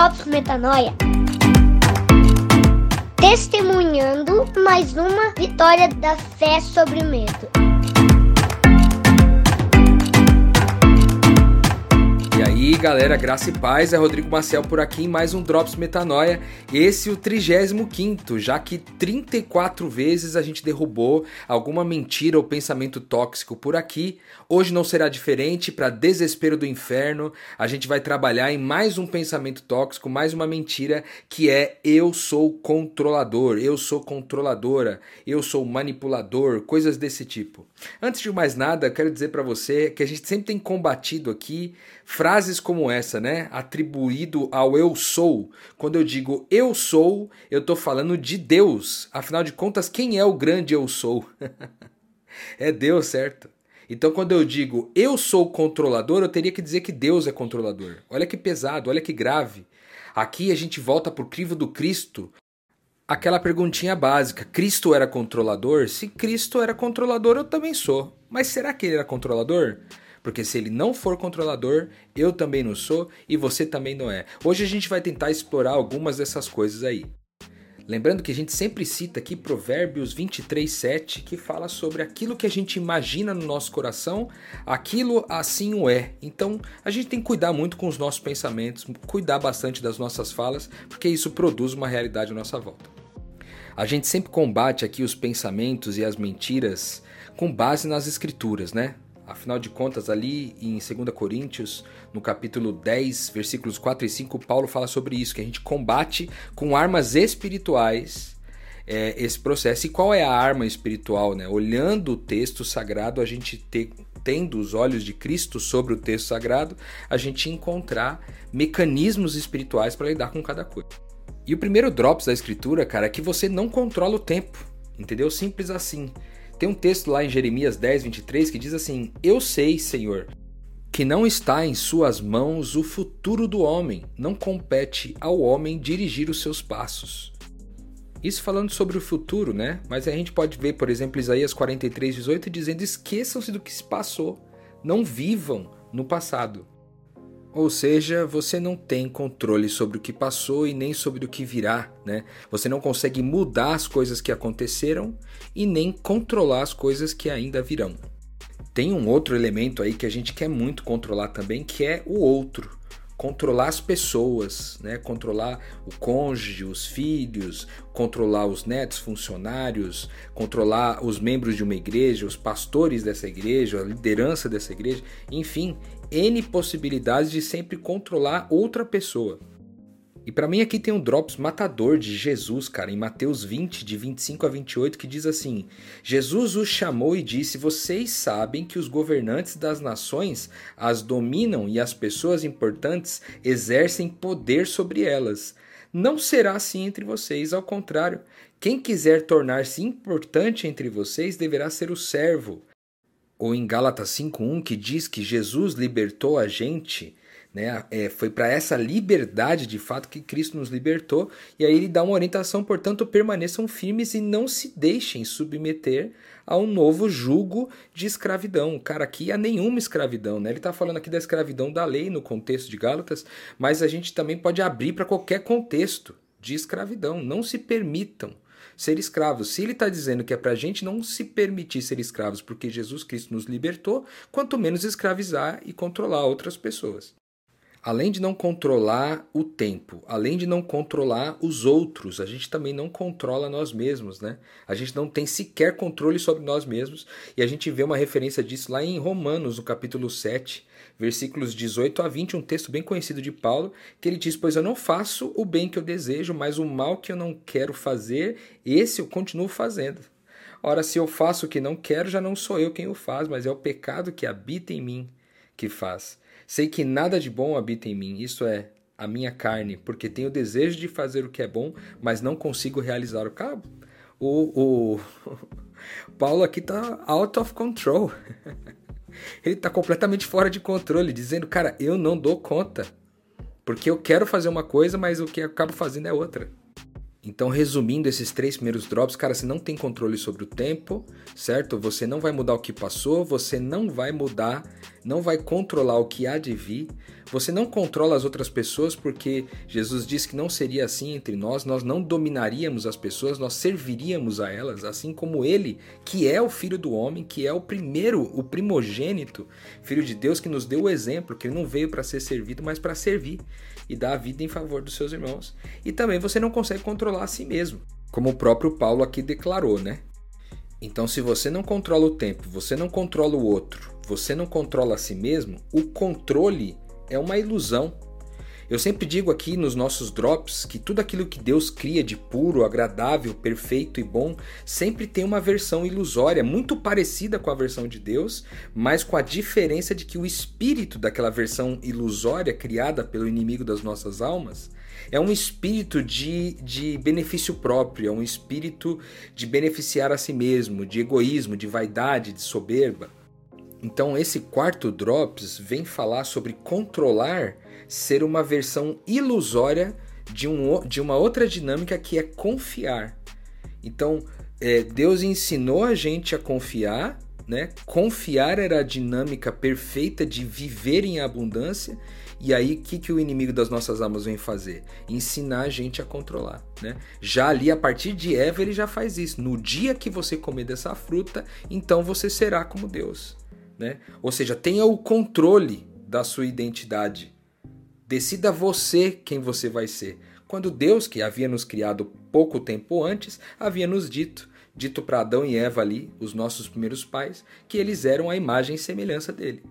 Drops Metanoia. Testemunhando mais uma vitória da fé sobre o medo. aí, galera, graça e paz, é Rodrigo Maciel por aqui em mais um Drops Metanoia. Esse é o 35 já que 34 vezes a gente derrubou alguma mentira ou pensamento tóxico por aqui. Hoje não será diferente, para desespero do inferno, a gente vai trabalhar em mais um pensamento tóxico, mais uma mentira, que é eu sou controlador, eu sou controladora, eu sou manipulador, coisas desse tipo. Antes de mais nada, quero dizer para você que a gente sempre tem combatido aqui frases como essa, né? Atribuído ao eu sou. Quando eu digo eu sou, eu estou falando de Deus. Afinal de contas, quem é o grande eu sou? é Deus, certo? Então, quando eu digo eu sou controlador, eu teria que dizer que Deus é controlador. Olha que pesado, olha que grave. Aqui a gente volta para o crivo do Cristo. Aquela perguntinha básica: Cristo era controlador? Se Cristo era controlador, eu também sou. Mas será que ele era controlador? Porque se ele não for controlador, eu também não sou e você também não é. Hoje a gente vai tentar explorar algumas dessas coisas aí. Lembrando que a gente sempre cita aqui Provérbios 23, 7, que fala sobre aquilo que a gente imagina no nosso coração, aquilo assim o é. Então a gente tem que cuidar muito com os nossos pensamentos, cuidar bastante das nossas falas, porque isso produz uma realidade à nossa volta. A gente sempre combate aqui os pensamentos e as mentiras com base nas escrituras, né? Afinal de contas, ali em 2 Coríntios, no capítulo 10, versículos 4 e 5, Paulo fala sobre isso, que a gente combate com armas espirituais é, esse processo. E qual é a arma espiritual? Né? Olhando o texto sagrado, a gente ter, tendo os olhos de Cristo sobre o texto sagrado, a gente encontrar mecanismos espirituais para lidar com cada coisa. E o primeiro drops da escritura, cara, é que você não controla o tempo. Entendeu? Simples assim. Tem um texto lá em Jeremias 10, 23 que diz assim: Eu sei, Senhor, que não está em suas mãos o futuro do homem, não compete ao homem dirigir os seus passos. Isso falando sobre o futuro, né? Mas a gente pode ver, por exemplo, Isaías 43, 18 dizendo: esqueçam-se do que se passou, não vivam no passado. Ou seja, você não tem controle sobre o que passou e nem sobre o que virá, né? Você não consegue mudar as coisas que aconteceram e nem controlar as coisas que ainda virão. Tem um outro elemento aí que a gente quer muito controlar também, que é o outro. Controlar as pessoas, né? controlar o cônjuge, os filhos, controlar os netos, funcionários, controlar os membros de uma igreja, os pastores dessa igreja, a liderança dessa igreja, enfim, N possibilidades de sempre controlar outra pessoa. E para mim aqui tem um drops matador de Jesus, cara, em Mateus 20, de 25 a 28, que diz assim: Jesus os chamou e disse: Vocês sabem que os governantes das nações as dominam e as pessoas importantes exercem poder sobre elas. Não será assim entre vocês, ao contrário. Quem quiser tornar-se importante entre vocês deverá ser o servo ou em Gálatas 5:1 que diz que Jesus libertou a gente, né? É, foi para essa liberdade de fato que Cristo nos libertou, e aí ele dá uma orientação, portanto, permaneçam firmes e não se deixem submeter a um novo jugo de escravidão. Cara, aqui há nenhuma escravidão, né? Ele está falando aqui da escravidão da lei no contexto de Gálatas, mas a gente também pode abrir para qualquer contexto de escravidão. Não se permitam ser escravos. Se ele está dizendo que é para a gente não se permitir ser escravos porque Jesus Cristo nos libertou, quanto menos escravizar e controlar outras pessoas. Além de não controlar o tempo, além de não controlar os outros, a gente também não controla nós mesmos, né? A gente não tem sequer controle sobre nós mesmos, e a gente vê uma referência disso lá em Romanos, no capítulo 7, versículos 18 a 20, um texto bem conhecido de Paulo, que ele diz: Pois eu não faço o bem que eu desejo, mas o mal que eu não quero fazer, esse eu continuo fazendo. Ora, se eu faço o que não quero, já não sou eu quem o faz, mas é o pecado que habita em mim que faz. Sei que nada de bom habita em mim, isso é, a minha carne, porque tenho desejo de fazer o que é bom, mas não consigo realizar o cabo. O, o Paulo aqui tá out of control. Ele está completamente fora de controle, dizendo, cara, eu não dou conta. Porque eu quero fazer uma coisa, mas o que eu acabo fazendo é outra. Então, resumindo esses três primeiros drops, cara, você não tem controle sobre o tempo, certo? Você não vai mudar o que passou, você não vai mudar, não vai controlar o que há de vir, você não controla as outras pessoas porque Jesus disse que não seria assim entre nós, nós não dominaríamos as pessoas, nós serviríamos a elas, assim como ele, que é o filho do homem, que é o primeiro, o primogênito, filho de Deus que nos deu o exemplo, que ele não veio para ser servido, mas para servir e dar a vida em favor dos seus irmãos. E também você não consegue controlar a si mesmo, como o próprio Paulo aqui declarou, né? Então, se você não controla o tempo, você não controla o outro, você não controla a si mesmo, o controle é uma ilusão. Eu sempre digo aqui nos nossos drops que tudo aquilo que Deus cria de puro, agradável, perfeito e bom sempre tem uma versão ilusória, muito parecida com a versão de Deus, mas com a diferença de que o espírito daquela versão ilusória criada pelo inimigo das nossas almas é um espírito de, de benefício próprio, é um espírito de beneficiar a si mesmo, de egoísmo, de vaidade, de soberba. Então, esse quarto Drops vem falar sobre controlar ser uma versão ilusória de, um, de uma outra dinâmica que é confiar. Então, é, Deus ensinou a gente a confiar, né? Confiar era a dinâmica perfeita de viver em abundância. E aí, o que, que o inimigo das nossas almas vem fazer? Ensinar a gente a controlar. Né? Já ali, a partir de Eva, ele já faz isso. No dia que você comer dessa fruta, então você será como Deus né? Ou seja, tenha o controle da sua identidade. Decida você quem você vai ser. Quando Deus, que havia nos criado pouco tempo antes, havia nos dito, dito para Adão e Eva ali, os nossos primeiros pais, que eles eram a imagem e semelhança dele.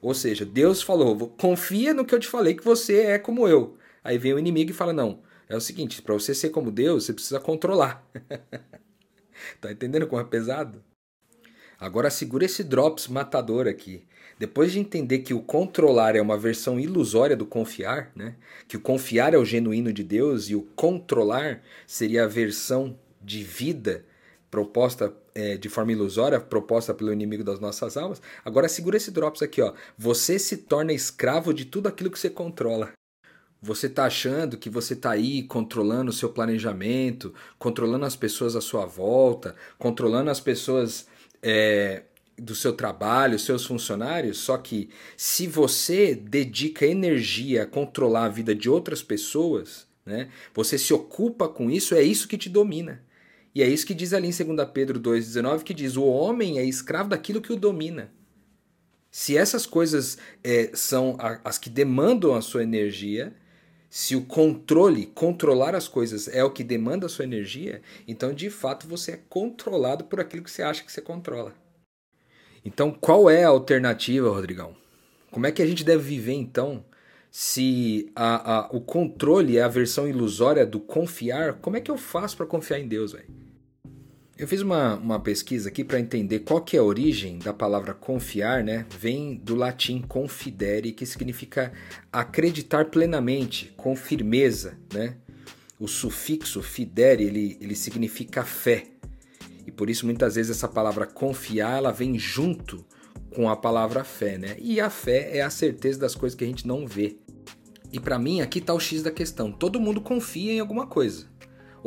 Ou seja, Deus falou: confia no que eu te falei que você é como eu. Aí vem o inimigo e fala: não, é o seguinte, para você ser como Deus, você precisa controlar. tá entendendo como é pesado? Agora segura esse drops matador aqui. Depois de entender que o controlar é uma versão ilusória do confiar, né? que o confiar é o genuíno de Deus e o controlar seria a versão de vida proposta é, de forma ilusória, proposta pelo inimigo das nossas almas. Agora segura esse drops aqui, ó. Você se torna escravo de tudo aquilo que você controla. Você está achando que você está aí controlando o seu planejamento, controlando as pessoas à sua volta, controlando as pessoas é, do seu trabalho, seus funcionários, só que se você dedica energia a controlar a vida de outras pessoas, né, você se ocupa com isso, é isso que te domina. E é isso que diz ali em 2 Pedro 2,19, que diz: o homem é escravo daquilo que o domina. Se essas coisas é, são as que demandam a sua energia, se o controle, controlar as coisas é o que demanda a sua energia, então de fato você é controlado por aquilo que você acha que você controla. Então qual é a alternativa, Rodrigão? Como é que a gente deve viver então? Se a, a, o controle é a versão ilusória do confiar, como é que eu faço para confiar em Deus, velho? Eu fiz uma, uma pesquisa aqui para entender qual que é a origem da palavra confiar, né? Vem do latim confidere, que significa acreditar plenamente, com firmeza, né? O sufixo fidere, ele, ele significa fé. E por isso muitas vezes essa palavra confiar, ela vem junto com a palavra fé, né? E a fé é a certeza das coisas que a gente não vê. E para mim aqui tá o X da questão. Todo mundo confia em alguma coisa.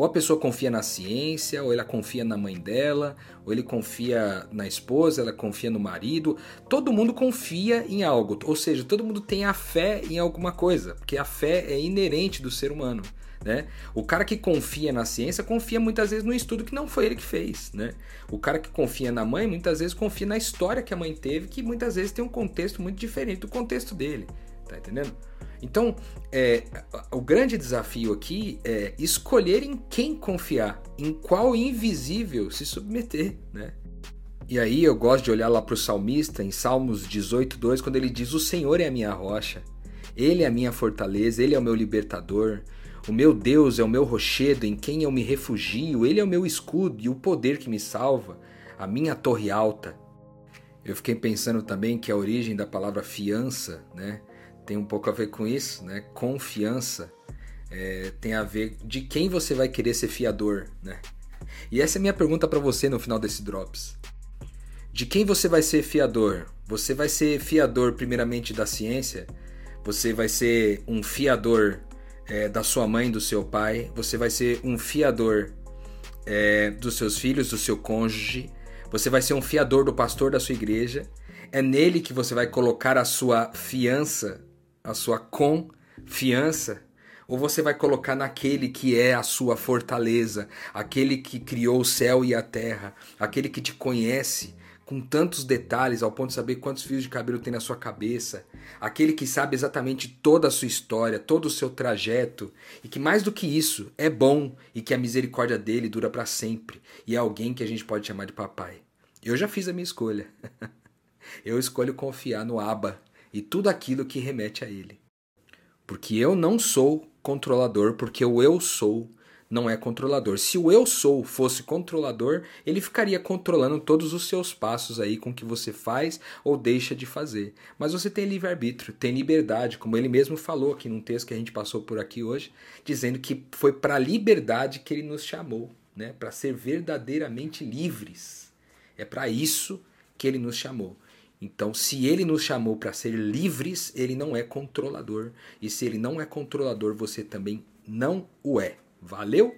Ou a pessoa confia na ciência, ou ela confia na mãe dela, ou ele confia na esposa, ela confia no marido. Todo mundo confia em algo, ou seja, todo mundo tem a fé em alguma coisa, porque a fé é inerente do ser humano. Né? O cara que confia na ciência confia muitas vezes no estudo que não foi ele que fez. Né? O cara que confia na mãe muitas vezes confia na história que a mãe teve, que muitas vezes tem um contexto muito diferente do contexto dele. Tá entendendo? Então, é, o grande desafio aqui é escolher em quem confiar, em qual invisível se submeter, né? E aí eu gosto de olhar lá para o salmista em Salmos 18, 2, quando ele diz: O Senhor é a minha rocha, Ele é a minha fortaleza, Ele é o meu libertador. O meu Deus é o meu rochedo em quem eu me refugio, Ele é o meu escudo e o poder que me salva, a minha torre alta. Eu fiquei pensando também que a origem da palavra fiança, né? Tem um pouco a ver com isso, né? Confiança é, tem a ver de quem você vai querer ser fiador, né? E essa é a minha pergunta para você no final desse drops. De quem você vai ser fiador? Você vai ser fiador primeiramente da ciência? Você vai ser um fiador é, da sua mãe, do seu pai, você vai ser um fiador é, dos seus filhos, do seu cônjuge, você vai ser um fiador do pastor da sua igreja. É nele que você vai colocar a sua fiança, a sua confiança, ou você vai colocar naquele que é a sua fortaleza, aquele que criou o céu e a terra, aquele que te conhece, com tantos detalhes ao ponto de saber quantos fios de cabelo tem na sua cabeça, aquele que sabe exatamente toda a sua história, todo o seu trajeto, e que mais do que isso é bom e que a misericórdia dele dura para sempre, e é alguém que a gente pode chamar de papai. Eu já fiz a minha escolha. eu escolho confiar no Abba e tudo aquilo que remete a ele. Porque eu não sou controlador, porque o eu sou não é controlador. Se o eu sou fosse controlador, ele ficaria controlando todos os seus passos aí com que você faz ou deixa de fazer. Mas você tem livre-arbítrio, tem liberdade, como ele mesmo falou aqui num texto que a gente passou por aqui hoje, dizendo que foi para a liberdade que ele nos chamou, né? Para ser verdadeiramente livres. É para isso que ele nos chamou. Então, se ele nos chamou para ser livres, ele não é controlador. E se ele não é controlador, você também não o é. Valeu?